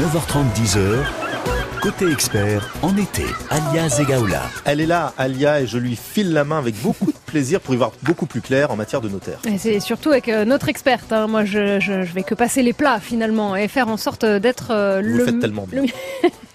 9h30, 10h. Côté expert, en été, Alia Zegaoula. Elle est là, Alia, et je lui file la main avec beaucoup de plaisir pour y voir beaucoup plus clair en matière de notaire. Et c'est surtout avec euh, notre experte. hein. Moi, je, je, je vais que passer les plats finalement et faire en sorte d'être euh, Vous le, faites tellement bien. le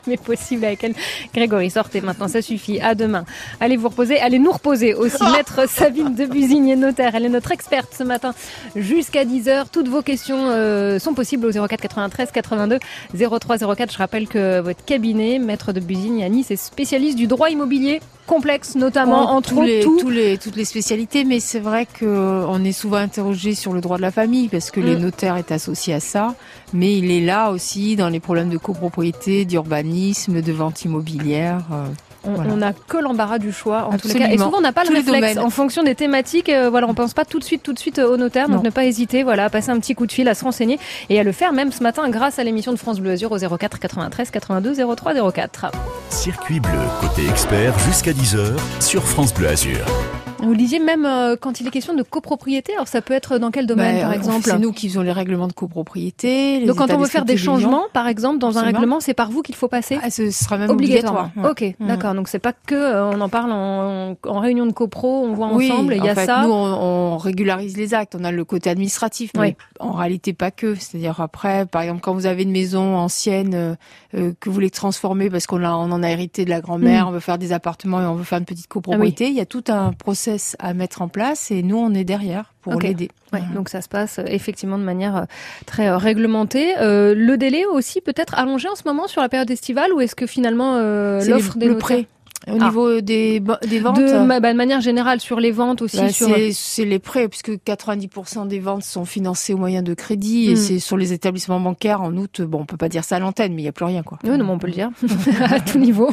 mais possible avec elle. Grégory, sortez maintenant, ça suffit. À demain. Allez vous reposer, allez nous reposer aussi. Maître Sabine de Busigne, notaire. Elle est notre experte ce matin jusqu'à 10h. Toutes vos questions euh, sont possibles au 04 93 82 03 04. Je rappelle que votre cabinet, Maître de Busigne à Nice, est spécialiste du droit immobilier complexe, notamment En entre tous les, tout. tous les, toutes les spécialités, mais c'est vrai qu'on est souvent interrogé sur le droit de la famille parce que les Mm. notaires est associé à ça, mais il est là aussi dans les problèmes de copropriété, d'urbanisme, de vente immobilière. euh, On Voilà. n'a que l'embarras du choix en tous les cas. Et souvent on n'a pas le Tous réflexe domaines. en fonction des thématiques. euh, voilà, on pense pas tout de suite, tout de suite euh, au notaire. Donc Non. ne pas hésiter, voilà, à passer un petit coup de fil, à se renseigner et à le faire même ce matin grâce à l'émission de France Bleu Azur au 04 93 82 03 04. Circuit bleu, côté expert, jusqu'à 10h sur France Bleu Azur. Vous disiez même euh, quand il est question de copropriété. Alors ça peut être dans quel domaine bah, par exemple C'est nous qui faisons les règlements de copropriété. les Donc quand on veut faire des changements, par exemple, dans un règlement, c'est par vous qu'il faut passer. Ah, ce sera même obligatoire. ouais. Ok, Mm. d'accord. Donc c'est pas que euh, on en parle en, en réunion de copro, on voit ensemble. Il y en a fait, ça. Nous, on, on régularise les actes. On a le côté administratif, mais Oui. en réalité pas que. C'est-à-dire après, par exemple, quand vous avez une maison ancienne euh, euh, que vous voulez transformer parce qu'on a- on en a hérité de la grand-mère, Mm. on veut faire des appartements et on veut faire une petite copropriété, il y a tout un process à mettre en place et nous, on est derrière pour Ok. l'aider. Ouais, Voilà. donc ça se passe euh, effectivement de manière euh, très euh, réglementée. Euh, le délai aussi peut-être allongé en ce moment sur la période estivale ou est-ce que finalement euh, l'offre des le prêt. Au Ah. niveau des, des ventes, de, bah, de manière générale sur les ventes aussi Bah, sur c'est les prêts, puisque 90% des ventes sont financées au moyen de crédit, et Mm. c'est sur les établissements bancaires en août. Bon, on peut pas dire ça à l'antenne, mais il y a plus rien, quoi. Oui, non, mais on peut le dire à tout niveau.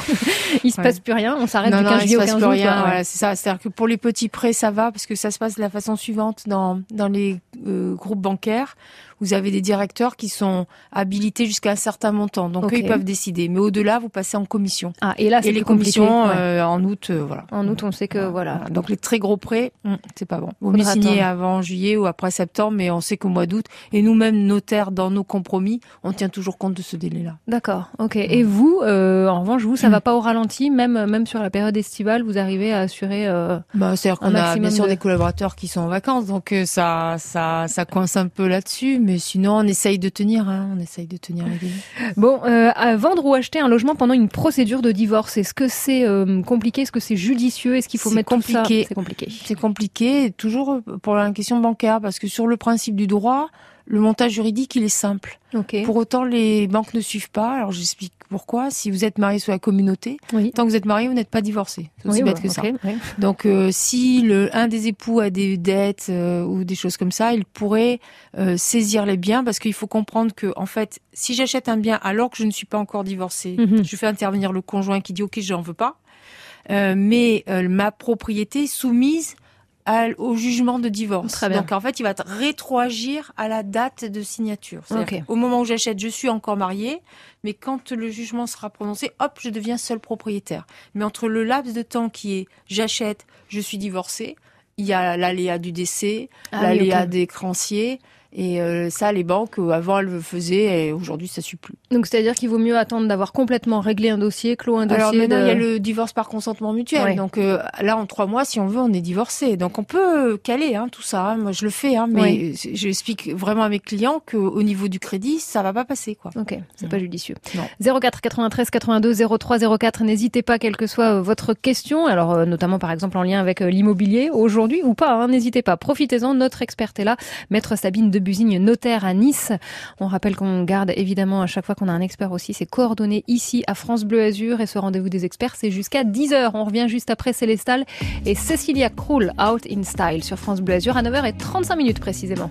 Il se Ouais. passe plus rien, on s'arrête du non, 15 il se juillet au passe 15 plus août. ouais. Voilà, c'est ça. C'est-à-dire que pour les petits prêts, ça va parce que ça se passe de la façon suivante dans dans les euh, groupes bancaires. Vous avez des directeurs qui sont habilités jusqu'à un certain montant, donc eux ils peuvent décider. Mais au-delà, vous passez en commission. Ah, et là c'est Et les commissions ouais. euh, en août, euh, voilà. En août, on sait que voilà. Voilà. Donc les très gros prêts, hum, c'est pas bon. Vaut mieux signer avant juillet ou après septembre, mais on sait qu'au mois d'août, et nous-mêmes notaires dans nos compromis, on tient toujours compte de ce délai-là. D'accord, ok. Et vous, euh, en revanche, vous, ça va pas au ralenti, même même sur la période estivale, vous arrivez à assurer. Bah, c'est-à-dire qu'on a bien sûr de- des collaborateurs qui sont en vacances, donc ça, ça, ça coince un peu là-dessus, mais sinon on essaye de tenir, hein, on essaye de tenir les délais. Bon, euh, à vendre ou acheter un logement pendant une procédure de divorce, est-ce que c'est euh, compliqué? Est-ce que c'est judicieux? Est-ce qu'il faut mettre tout ça? compliqué. C'est compliqué. C'est compliqué, toujours pour la question bancaire, parce que sur le principe du droit, le montage juridique il est simple. Pour autant, les banques ne suivent pas. Alors j'explique pourquoi. Si vous êtes marié sous la communauté, Oui. tant que vous êtes marié, vous n'êtes pas divorcé. C'est aussi Oui, bête que ça. ouais. Donc, euh, si le un des époux a des dettes euh, ou des choses comme ça, il pourrait euh, saisir les biens parce qu'il faut comprendre que, en fait, si j'achète un bien alors que je ne suis pas encore divorcée, Mhm. je fais intervenir le conjoint qui dit OK, j'en veux pas, mais ma propriété est soumise à- au jugement de divorce. Très bien. Donc en fait, il va rétroagir à la date de signature. Au moment où j'achète, je suis encore mariée, mais quand le jugement sera prononcé, hop, je deviens seul propriétaire. Mais entre le laps de temps qui est j'achète, je suis divorcée, il y a l'aléa du décès, Ah l'aléa des créanciers. Et euh, ça, les banques, euh, avant, elles le faisaient et aujourd'hui, ça suit plus. Donc c'est-à-dire qu'il vaut mieux attendre d'avoir complètement réglé un dossier, clos un dossier. Alors maintenant, de- il y a le divorce par consentement mutuel. Ouais. Donc euh, là, en trois mois, si on veut, on est divorcé. Donc on peut caler hein, tout ça. Moi, je le fais, hein, mais Ouais. j'explique vraiment à mes clients qu'au niveau du crédit, ça va pas passer. quoi. Ok, c'est Mm. pas judicieux. Non. 04 93 82 03 04, n'hésitez pas, quelle que soit votre question, alors euh, notamment par exemple en lien avec l'immobilier, aujourd'hui ou pas, hein, n'hésitez pas, profitez-en, notre experte est là, maître Sabine de Busigne, notaire à Nice. On rappelle qu'on garde évidemment à chaque fois qu'on a un expert aussi ses coordonnées ici à France Bleu Azur et ce rendez-vous des experts c'est jusqu'à 10h. On revient juste après Célestal et Cecilia Krull, Out in Style sur France Bleu Azur à 9h35 minutes précisément.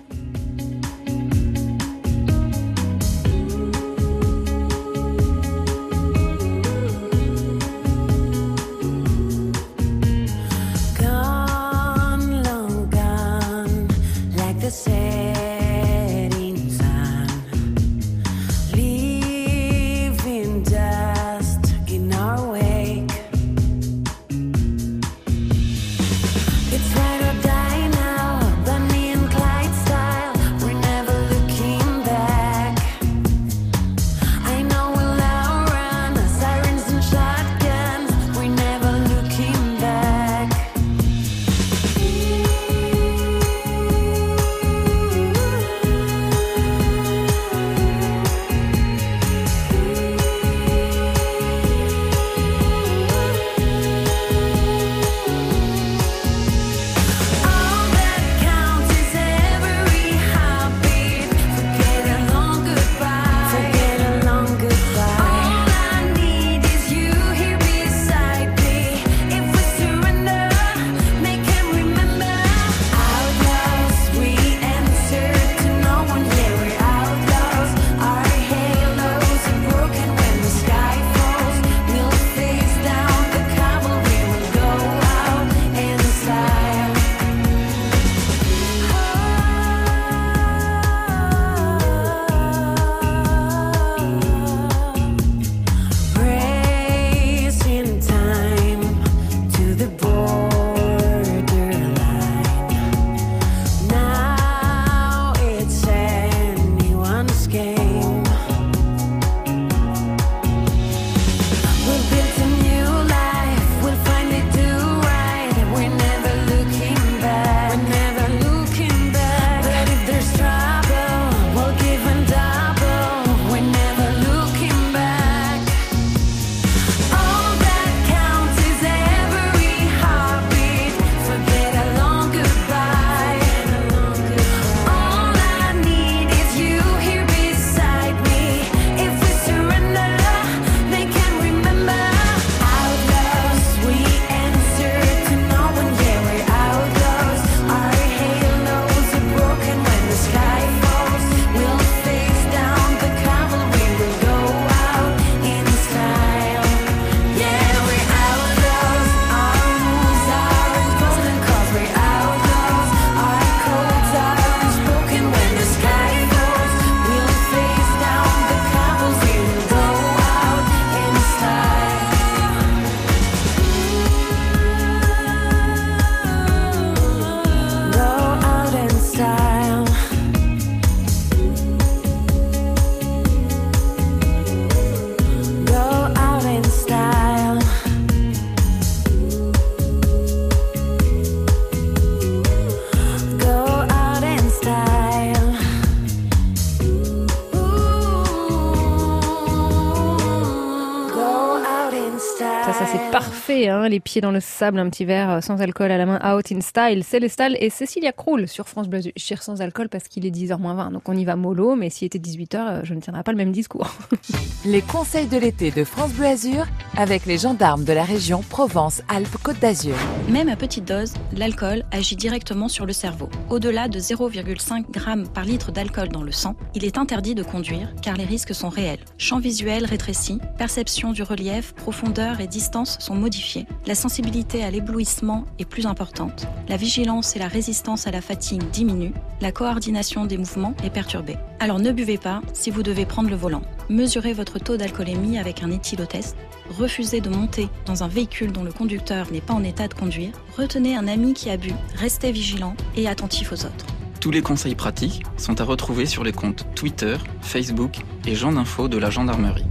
Ça c'est parfait, hein, les pieds dans le sable, un petit verre euh, sans alcool à la main, out in style. Célestal et Cécilia Krull sur France Bleu. Je tire sans alcool parce qu'il est 10h20, donc on y va mollo, mais s'il était 18h, euh, je ne tiendrai pas le même discours. Les conseils de l'été de France Bleu Azur avec les gendarmes de la région Provence-Alpes-Côte d'Azur. Même à petite dose, l'alcool agit directement sur le cerveau. Au-delà de 0,5 g par litre d'alcool dans le sang, il est interdit de conduire car les risques sont réels. Champ visuel rétréci, perception du relief, profondeur et distance sont modifiés. La sensibilité à l'éblouissement est plus importante. La vigilance et la résistance à la fatigue diminuent. La coordination des mouvements est perturbée. Alors ne buvez pas si vous devez prendre le volant. Mesurez votre taux d'alcoolémie avec un éthylotest. Refusez de monter dans un véhicule dont le conducteur n'est pas en état de conduire. Retenez un ami qui a bu. Restez vigilant et attentif aux autres. Tous les conseils pratiques sont à retrouver sur les comptes Twitter, Facebook et Jean d'info de la gendarmerie.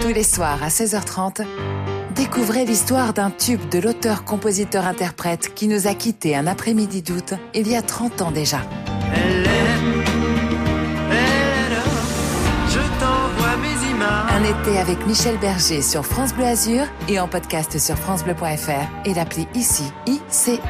Tous les soirs à 16h30, découvrez l'histoire d'un tube de l'auteur-compositeur-interprète qui nous a quittés un après-midi d'août il y a 30 ans déjà. Je t'envoie mes images. Un été avec Michel Berger sur France Bleu Azur et en podcast sur francebleu.fr et l'appli ici ICI.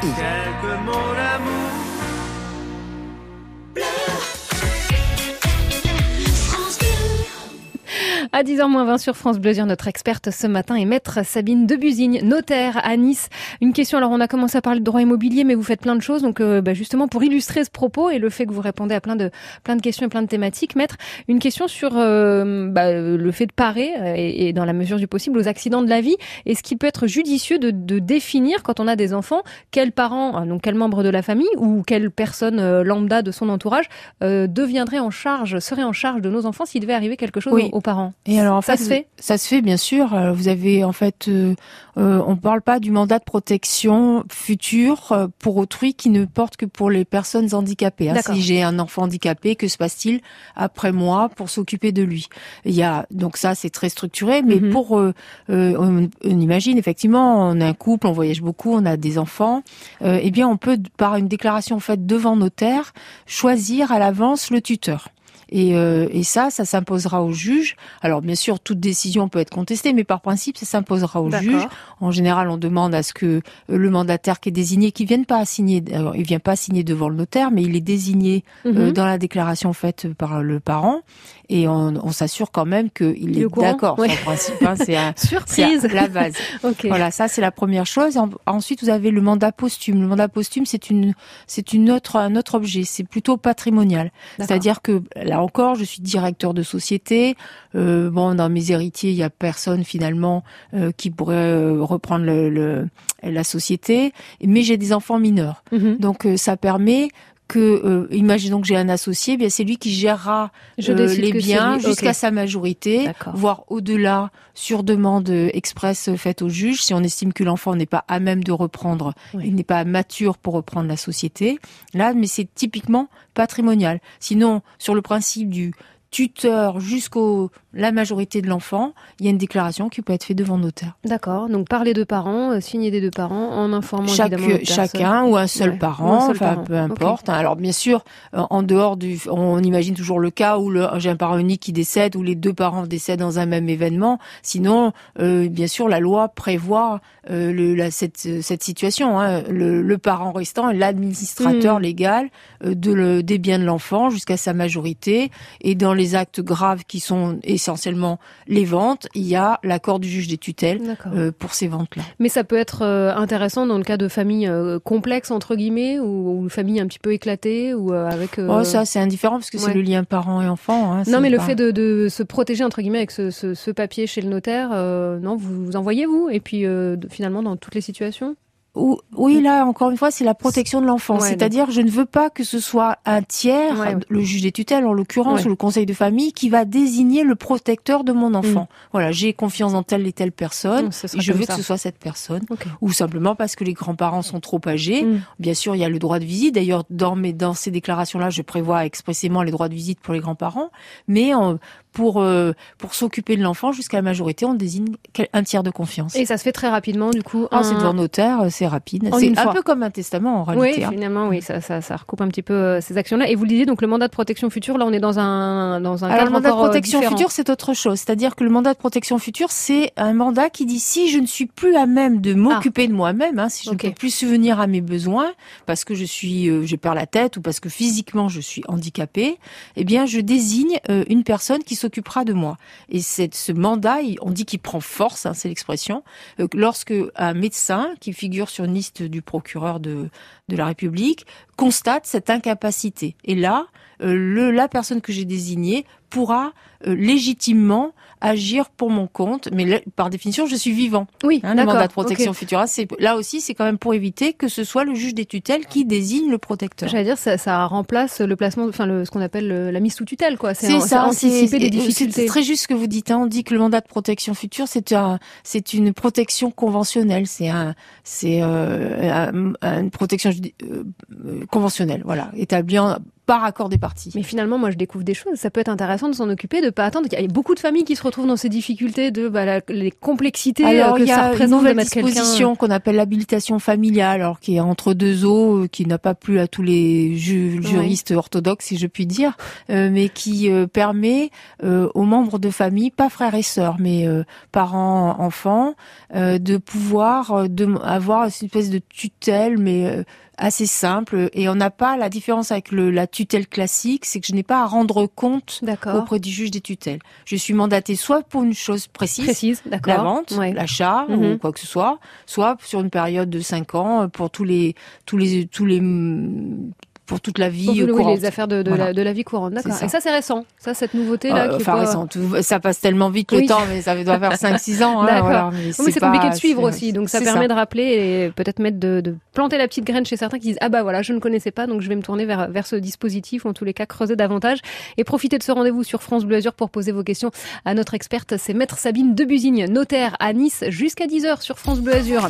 À 10h20 sur France Bleu notre experte ce matin est maître Sabine Debusigne, notaire à Nice. Une question, alors on a commencé à parler de droit immobilier, mais vous faites plein de choses, donc euh, bah, justement pour illustrer ce propos et le fait que vous répondez à plein de plein de questions et plein de thématiques, maître, une question sur euh, bah, le fait de parer euh, et, et dans la mesure du possible aux accidents de la vie. Est-ce qu'il peut être judicieux de, de définir quand on a des enfants quels parents, euh, donc quel membre de la famille ou quelle personne euh, lambda de son entourage euh, deviendrait en charge, serait en charge de nos enfants s'il devait arriver quelque chose Oui. aux, aux parents? Et alors en Ça fait, se fait ça se fait bien sûr. Euh, Vous avez en fait, euh, euh, on parle pas du mandat de protection futur euh, pour autrui qui ne porte que pour les personnes handicapées. hein. Si j'ai un enfant handicapé, que se passe-t-il après moi pour s'occuper de lui? Il y a donc ça c'est très structuré, mais Mhm. pour euh, euh, on, on imagine effectivement, on est un couple, on voyage beaucoup, on a des enfants. euh, eh bien, on peut par une déclaration faite devant notaire choisir à l'avance le tuteur. Et, euh, et ça, ça s'imposera au juge. Alors bien sûr, toute décision peut être contestée, mais par principe, ça s'imposera au juge. En général, on demande à ce que euh, le mandataire qui est désigné, qui vienne pas signer, alors, il vient pas signer devant le notaire, mais il est désigné euh, Mhm. dans la déclaration faite par le parent, et on, on s'assure quand même qu'il Il est d'accord. ouais. Principe, hein, c'est Surprise. la base. Voilà, ça c'est la première chose. En- Ensuite, vous avez le mandat posthume. Le mandat posthume, c'est une, c'est une autre, un autre objet. C'est plutôt patrimonial. C'est-à-dire que là encore, je suis directeur de société. Euh, bon, dans mes héritiers, il y a personne finalement euh, qui pourrait euh, reprendre le, le- la société, mais j'ai des enfants mineurs. Mhm. Donc euh, ça permet que, euh, imaginons que j'ai un associé, eh bien c'est lui qui gérera Je euh, les biens jusqu'à sa majorité, voire au-delà sur demande euh, express euh, faite au juge. Si on estime que l'enfant n'est pas à même de reprendre, Oui. il n'est pas mature pour reprendre la société. Là, mais c'est typiquement patrimonial. Sinon, sur le principe du tuteur jusqu'au la majorité de l'enfant, il y a une déclaration qui peut être faite devant notaire. D'accord. Donc parler de parents, euh, signer des deux parents en informant Chaque, chacun ou un seul Ouais, parent, ou un seul enfin parent. peu importe. hein. Alors bien sûr, euh, en dehors du, on imagine toujours le cas où j'ai un parent unique qui décède ou les deux parents décèdent dans un même événement. Sinon, euh, bien sûr, la loi prévoit le, la, cette, cette situation. hein. Le, le parent restant est l'administrateur Mm. légal de le, des biens de l'enfant jusqu'à sa majorité. Et dans les actes graves qui sont essentiellement les ventes, il y a l'accord du juge des tutelles euh, pour ces ventes-là. Mais ça peut être euh, intéressant dans le cas de familles euh, complexes entre guillemets ou, ou familles un petit peu éclatées ou avec. euh, Oh, ça, c'est indifférent parce que ouais. c'est le lien parent et enfant. hein, Non, mais le pas- fait de, de se protéger entre guillemets avec ce, ce, ce papier chez le notaire, euh, non, vous, vous envoyez vous et puis finalement dans toutes les situations? Ou- Oui, là, encore une fois, c'est la protection de l'enfant. Ouais, C'est-à-dire, je ne veux pas que ce soit un tiers, Ouais, ouais. le juge des tutelles en l'occurrence, ou le conseil de famille, qui va désigner le protecteur de mon enfant. Mm. Voilà, j'ai confiance dans telle et telle personne, et sera je veux ça. que ce soit cette personne. Ou simplement parce que les grands-parents sont trop âgés. Mm. Bien sûr, il y a le droit de visite. D'ailleurs, dans, mes, dans ces déclarations-là, je prévois expressément les droits de visite pour les grands-parents. Mais en- pour euh, pour s'occuper de l'enfant jusqu'à la majorité, on désigne un tiers de confiance. Et ça se fait très rapidement, du coup. Ah, un- c'est devant notaire, euh, c'est rapide. C'est un fois. peu comme un testament en Oui, réalité. hein. finalement, oui, ça, ça, ça recoupe un petit peu euh, ces actions-là. Et vous le disiez, donc le mandat de protection future, là, on est dans un dans un Alors, cadre le mandat de euh, protection différent. future, c'est autre chose. C'est-à-dire que le mandat de protection future, c'est un mandat qui dit si je ne suis plus à même de m'occuper de moi-même, hein, si je Ah. Ne peux plus subvenir à mes besoins, parce que je suis, euh, je perds la tête ou parce que physiquement je suis handicapée, eh bien, je désigne une personne qui s'occupera de moi. Et ce mandat, on dit qu'il prend force, hein, c'est l'expression, euh, lorsque un médecin qui figure sur une liste du procureur de de la République constate cette incapacité. Et là, euh, le, la personne que j'ai désignée pourra euh, légitimement agir pour mon compte, mais là, par définition, je suis vivant. Oui, Hein, le mandat de protection ok. futura, c'est là aussi, c'est quand même pour éviter que ce soit le juge des tutelles qui désigne le protecteur. J'allais dire, ça, ça remplace le placement, enfin, le, ce qu'on appelle le- la mise sous tutelle, quoi. C'est ça, anticiper des difficultés. C'est très juste ce que vous dites. Hein. On dit que le mandat de protection future, c'est un, c'est une protection conventionnelle. C'est un, c'est euh, un- une protection euh, euh, conventionnelle, voilà, établie en- par accord des parties. Mais finalement, moi, je découvre des choses. Ça peut être intéressant de s'en occuper, de pas attendre. Il y a beaucoup de familles qui se retrouvent dans ces difficultés de bah, la- les complexités euh, Alors, que il y ça a une de mettre disposition qu'on appelle l'habilitation familiale, alors qui est entre deux eaux, euh, qui n'a pas plu à tous les ju- juristes orthodoxes, si je puis dire, euh, mais qui euh, permet euh, aux membres de famille, pas frères et sœurs, mais euh, parents, enfants, euh, de pouvoir euh, de, avoir une espèce de tutelle, mais euh, assez simple. Et on n'a pas la différence avec le, la tutelle classique, c'est que je n'ai pas à rendre compte auprès du juge des tutelles. Je suis mandatée soit pour une chose précise, Précise, la vente, Ouais. l'achat Mhm. ou quoi que ce soit, soit sur une période de cinq ans euh, pour tous les tous les tous les mm, pour toute la vie Pour euh, les- oui, courante. les affaires de, de, Voilà. la, de la vie courante, d'accord. Et ça, c'est récent. Ça, cette nouveauté-là. Euh, qui est enfin pas- récent, tout- ça passe tellement vite le Oui. temps, mais ça doit faire 5-6 ans. hein, D'accord. voilà, mais c'est pas- compliqué de suivre aussi, donc ça permet de rappeler et peut-être mettre de, de planter la petite graine chez certains qui disent ah bah voilà je ne connaissais pas donc je vais me tourner vers vers ce dispositif ou en tous les cas creuser davantage et profiter de ce rendez-vous sur France Bleu Azur pour poser vos questions à notre experte c'est maître Sabine Debusigne notaire à Nice jusqu'à 10h sur France Bleu Azur.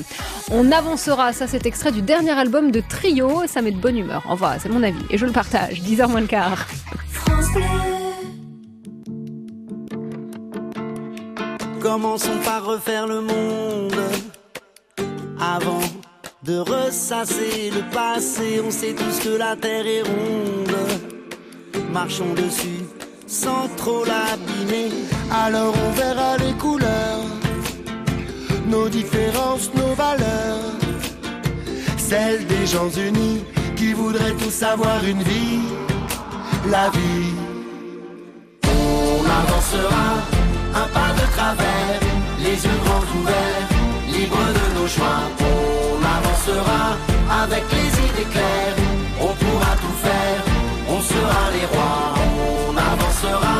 On avancera ça c'est extrait du dernier album de Trio ça met de bonne humeur enfin c'est mon avis et je le partage 10h moins le quart. Commençons par refaire le monde avant de ressasser le passé. On sait tous que la terre est ronde. Marchons dessus sans trop l'abîmer. Alors on verra les couleurs, nos différences, nos valeurs. Celles des gens unis qui voudraient tous avoir une vie, la vie. On avancera un pas de travers, les yeux grands ouverts, libres de nos choix. On avancera avec les idées claires, on pourra tout faire, on sera les rois. On avancera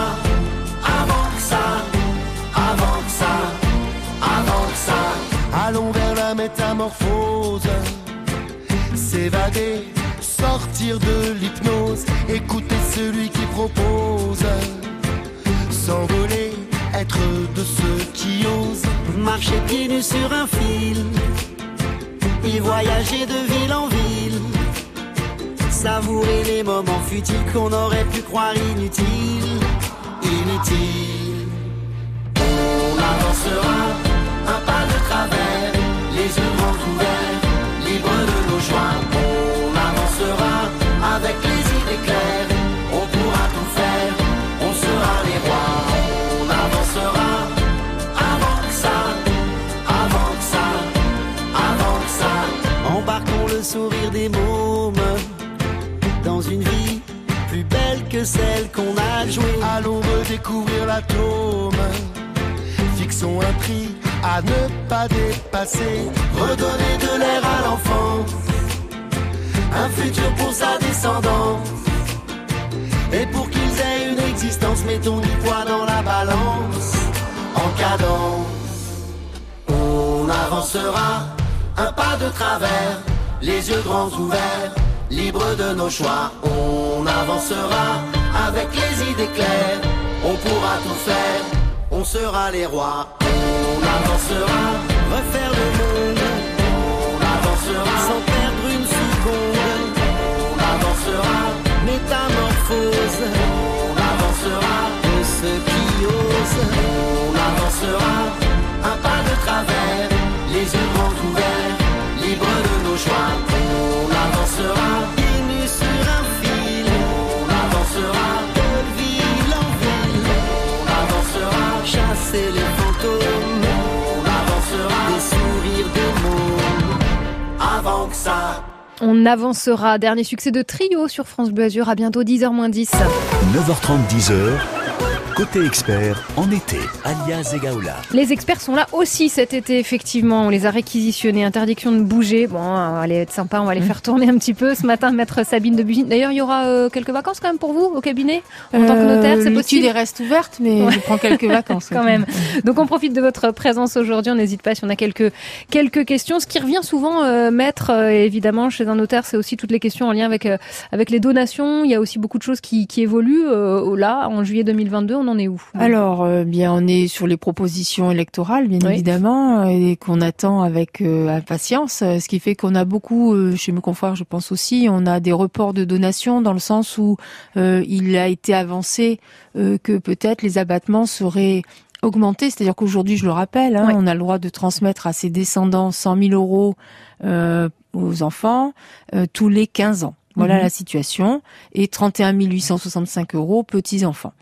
avant que ça, avant que ça, avant que ça. Allons vers la métamorphose, s'évader, sortir de l'hypnose, écouter celui qui propose, s'envoler, être de ceux qui osent. Marcher pieds nus sur un fil, et voyager de ville en ville. Savourer les moments futiles qu'on aurait pu croire inutiles, inutiles. Celle qu'on a jouée. Allons redécouvrir l'atome, fixons un prix à ne pas dépasser. Redonner de l'air à l'enfant, un futur pour sa descendance. Et pour qu'ils aient une existence, mettons du poids dans la balance, en cadence. On avancera un pas de travers, les yeux grands ouverts, libres de nos choix. On avancera avec les idées claires, on pourra tout faire, on sera les rois. On avancera, refaire le monde. On avancera sans perdre une seconde. On avancera, métamorphose. On avancera, ceux qui osent. On avancera un pas de travers, les yeux grands ouverts, libres de nos choix. On avancera chasser les fantômes. On avancera des sourires, des mots. Avant que ça. On avancera. Dernier succès de trio sur France Bleu Azur. À bientôt 10h 10. 9h30, 10h. Côté expert, en été, alias Egaola. Les experts sont là aussi cet été, effectivement. On les a réquisitionnés. Interdiction de bouger. Bon, on va aller être sympa. On va les faire tourner un petit peu ce matin, maître Sabine de Busine. D'ailleurs, il y aura euh, quelques vacances quand même pour vous au cabinet? En tant que notaire. C'est L'étude possible? est reste ouverte, mais je prends quelques vacances. quand même. Donc on profite de votre présence aujourd'hui. On n'hésite pas si on a quelques quelques questions. Ce qui revient souvent, euh, maître, euh, évidemment, chez un notaire, c'est aussi toutes les questions en lien avec euh, avec les donations. Il y a aussi beaucoup de choses qui, qui évoluent. Euh, là, en juillet 2022, on en est où Alors, euh, bien, on est sur les propositions électorales, bien Oui. évidemment, euh, et qu'on attend avec euh, impatience. Ce qui fait qu'on a beaucoup, euh, chez mes confrères, je pense aussi, on a des reports de donations dans le sens où il a été avancé que peut-être les abattements seraient augmentés. C'est-à-dire qu'aujourd'hui, je le rappelle, hein, Ouais. on a le droit de transmettre à ses descendants 100 000 euros euh, aux enfants euh, tous les 15 ans. Voilà Mhm. la situation. Et 31 865 euros petits-enfants.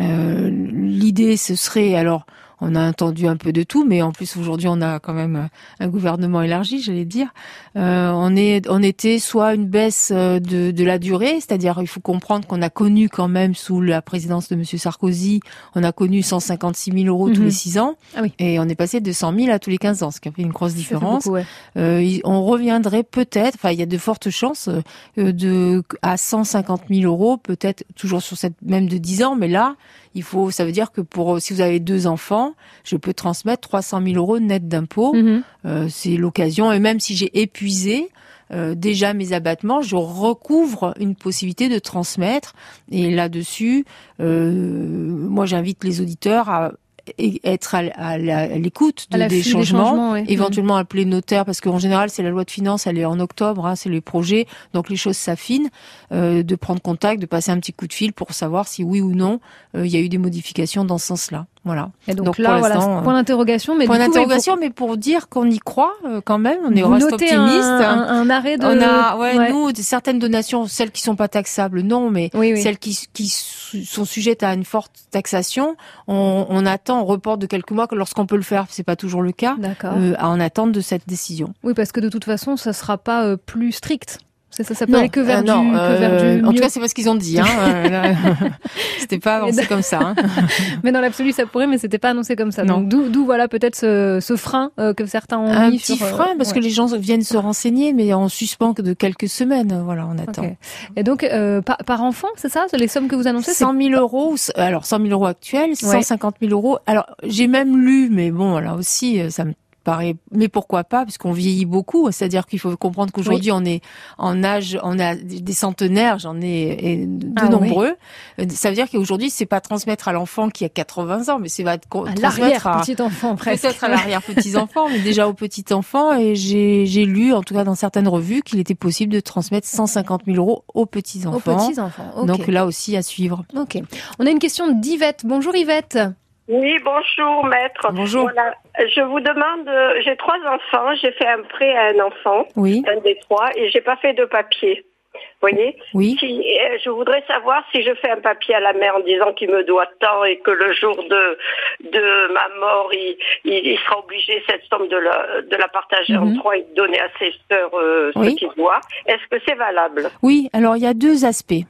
Euh, L'idée, ce serait, alors, on a entendu un peu de tout, mais en plus aujourd'hui, on a quand même un gouvernement élargi, j'allais dire. Euh, on est, on était soit une baisse euh, de, de la durée, c'est-à-dire il faut comprendre qu'on a connu quand même sous la présidence de Monsieur Sarkozy, on a connu 156 000 euros tous Mhm. les 6 ans, Ah oui. et on est passé de 100 000 à tous les 15 ans, ce qui a fait une grosse différence. beaucoup, ouais. Euh, on reviendrait peut-être, enfin il y a de fortes chances euh, de à 150 000 euros, peut-être toujours sur cette même de 10 ans, mais là il faut, ça veut dire que pour si vous avez deux enfants, je peux transmettre 300 000 euros net d'impôts. Mhm. Euh, c'est l'occasion, et même si j'ai épuisé euh, déjà mes abattements, je recouvre une possibilité de transmettre. Et là-dessus, euh, moi j'invite les auditeurs à et- être à, l'écoute de, des des changements, ouais. éventuellement appeler le notaire parce qu'en général c'est la loi de finances, elle est en octobre, hein, c'est les projets, donc les choses s'affinent, euh, de prendre contact, de passer un petit coup de fil pour savoir si oui ou non euh, il y a eu des modifications dans ce sens-là. Voilà. Et donc, Donc, là, pour voilà, point d'interrogation. Mais Point du coup, d'interrogation, mais pour dire qu'on y croit euh, quand même, on est vous reste optimiste. un, un, un arrêt de. On a, ouais, Ouais. nous, certaines donations, celles qui sont pas taxables, non, mais Oui, oui. celles qui, sont sujettes à une forte taxation, on, on attend, on reporte de quelques mois, que lorsqu'on peut le faire, c'est pas toujours le cas, euh, en attente de cette décision. Oui, parce que de toute façon, ça sera pas euh, plus strict. C'est ça, ça peut Non, aller que vers euh, du, non, que vers euh, du en tout cas, c'est pas ce qu'ils ont dit. Hein, euh, C'était pas avancé comme ça. Hein. mais dans l'absolu, ça pourrait, mais c'était pas annoncé comme ça. Non. Donc d'où, d'où voilà peut-être ce, ce frein euh, que certains ont Un mis petit sur, euh, frein, parce ouais. que les gens viennent se renseigner, mais en suspens que de quelques semaines. Voilà, on attend. Et donc euh, par, par enfant, c'est ça, les sommes que vous annoncez c'est 100 000 euros, alors 100 000 euros actuels, Ouais. 150 000 euros. Alors j'ai même lu, mais bon, là aussi, ça me paraît. Mais pourquoi pas Puisqu'on vieillit beaucoup. C'est-à-dire qu'il faut comprendre qu'aujourd'hui, on est en âge, on a des centenaires, j'en ai de Ah nombreux. Ça veut dire qu'aujourd'hui, c'est pas transmettre à l'enfant qui a 80 ans, mais c'est va être à transmettre l'arrière à petit enfant. Peut-être à l'arrière petits enfants, mais déjà aux petits enfants. Et j'ai lu, en tout cas dans certaines revues, qu'il était possible de transmettre 150 000 euros aux petits Aux enfants. petits enfants. Donc là aussi à suivre. Ok. On a une question d'Yvette. Bonjour Yvette. Oui, bonjour maître. Bonjour. Voilà, je vous demande, euh, j'ai trois enfants, j'ai fait un prêt à un enfant, Oui, un des trois, et j'ai pas fait de papier. Vous voyez oui. si, euh, Je voudrais savoir si je fais un papier à la mère en disant qu'il me doit tant et que le jour de, de ma mort, il, il, il sera obligé cette somme de la, de la partager Mhm. en trois et de donner à ses sœurs euh, Oui. ce qu'il doit. Est-ce que c'est valable? Oui, alors il y a deux aspects.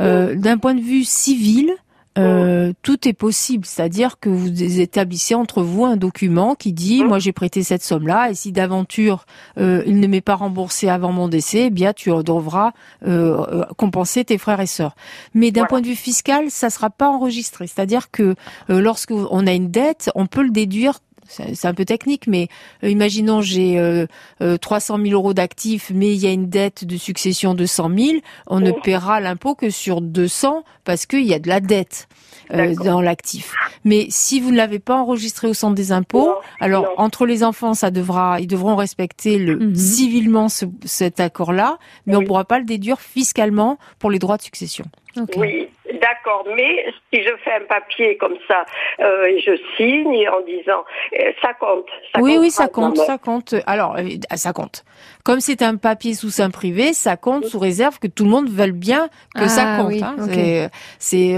Euh, D'un point de vue civil, euh, tout est possible, c'est-à-dire que vous établissez entre vous un document qui dit moi j'ai prêté cette somme-là et si d'aventure euh, il ne m'est pas remboursé avant mon décès, eh bien tu devras euh, euh, compenser tes frères et sœurs. Mais d'un Voilà. point de vue fiscal, ça sera pas enregistré, c'est-à-dire que euh, lorsque on a une dette, on peut le déduire c'est c'est un peu technique, mais euh, imaginons j'ai euh, euh, 300 000 euros d'actifs, mais il y a une dette de succession de 100 000, on ne Oh. paiera l'impôt que sur 200 parce qu'il y a de la dette euh, dans l'actif. Mais si vous ne l'avez pas enregistré au centre des impôts, Non, alors non. entre les enfants, ça devra, ils devront respecter le Mhm. civilement ce- cet accord-là, mais on ne pourra pas le déduire fiscalement pour les droits de succession. Ok. Oui, D'accord, mais si je fais un papier comme ça euh, et je signe en disant euh, ça compte. Ça oui, compte oui, ça compte, ça compte. Alors, euh, ça compte. Comme c'est un papier sous sein privé, ça compte sous réserve que tout le monde veuille bien que Ah, ça compte. oui, hein. ok. C'est,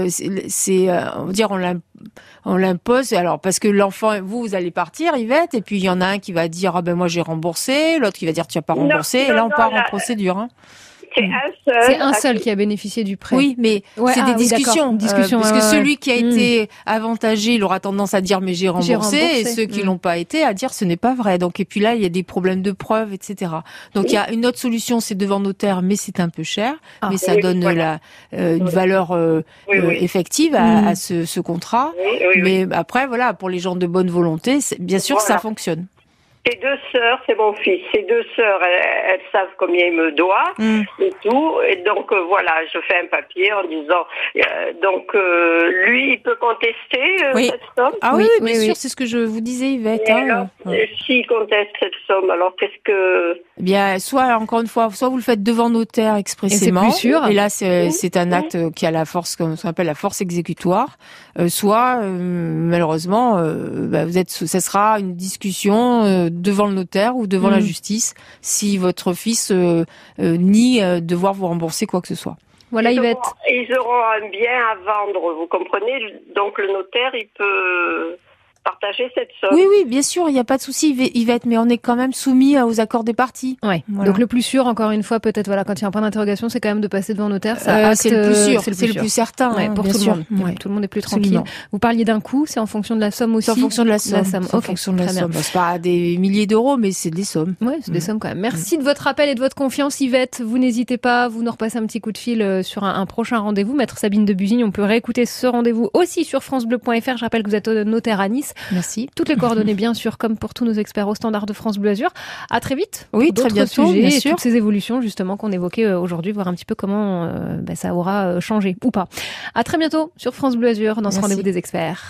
euh, on va dire, on l'im- on l'impose. Alors, parce que l'enfant, vous, vous allez partir, Yvette, et puis il y en a un qui va dire, ah ben moi j'ai remboursé, l'autre qui va dire, tu as pas Non, remboursé, et non, là on non, part là, en procédure. Hein. C'est un seul. C'est un seul qui- a bénéficié du prêt. Oui, mais Ouais, c'est ah des oui, d'accord. discussions. Discussions, euh, parce ouais, que celui qui a Mm. été avantagé, il aura tendance à dire mais j'ai remboursé, remboursé. et ceux qui Mm. l'ont pas été à dire ce n'est pas vrai. Donc et puis là il y a des problèmes de preuves, etc. Donc il y a une autre solution, c'est devant notaire, mais c'est un peu cher, Ah. mais ça Oui, donne voilà. la euh, une valeur euh, Oui, euh, effective à, Mm. à ce, ce contrat. Oui, oui, oui. Mais après voilà, pour les gens de bonne volonté, bien sûr ça fonctionne. Ces deux sœurs, c'est mon fils. Ces deux sœurs, elles, elles savent combien il me doit Mm. et tout. Et donc euh, voilà, je fais un papier en disant. euh, donc euh, lui, il peut contester euh, Oui. cette somme. Ah oui, Oui, bien oui, sûr, oui. c'est ce que je vous disais Yvette. Et hein. s'il conteste cette somme, alors qu'est-ce que Eh bien, soit encore une fois, soit vous le faites devant notaire expressément, plus sûr. et là c'est un acte qui a la force, comme on appelle la force exécutoire. Euh, soit euh, malheureusement, euh, bah, vous êtes, ça sera une discussion euh, devant le notaire ou devant Mm. la justice si votre fils euh, euh, nie euh, devoir vous rembourser quoi que ce soit. Voilà ils Yvette. auront, ils auront un bien à vendre, vous comprenez? Donc le notaire, il peut partager cette somme. Oui, oui, bien sûr, il n'y a pas de souci, Yv- Yvette, mais on est quand même soumis aux accords des parties. Ouais. Voilà. Donc le plus sûr, encore une fois, peut-être voilà, quand il y a un point d'interrogation, c'est quand même de passer devant notaire. Euh, c'est le plus sûr, c'est le, plus certain Ouais, hein, pour bien tout sûr. le monde. Ouais. Tout le monde est plus Absolument. tranquille. Vous parliez d'un coût, c'est en fonction de la somme aussi. C'est en fonction de la somme. somme, C'est en fonction de la somme. Bah, C'est pas des milliers d'euros, mais c'est des sommes. Ouais, c'est des Mm. sommes quand même. Merci de votre appel et de votre confiance, Yvette. Vous n'hésitez pas, vous nous repassez un petit coup de fil euh, sur un, un prochain rendez-vous. Maître Sabine de Busigne, on peut réécouter ce rendez-vous aussi sur francebleu.fr. Je rappelle que vous êtes notaire à Nice. Merci. Toutes les coordonnées, bien sûr, comme pour tous nos experts au standard de France Bleu Azur. À très vite. Oui, pour très bientôt, sujets bien et sûr. toutes ces évolutions, justement, qu'on évoquait euh, aujourd'hui, voir un petit peu comment euh, bah, ça aura euh, changé ou pas. À très bientôt sur France Bleu Azur dans ce rendez-vous des experts.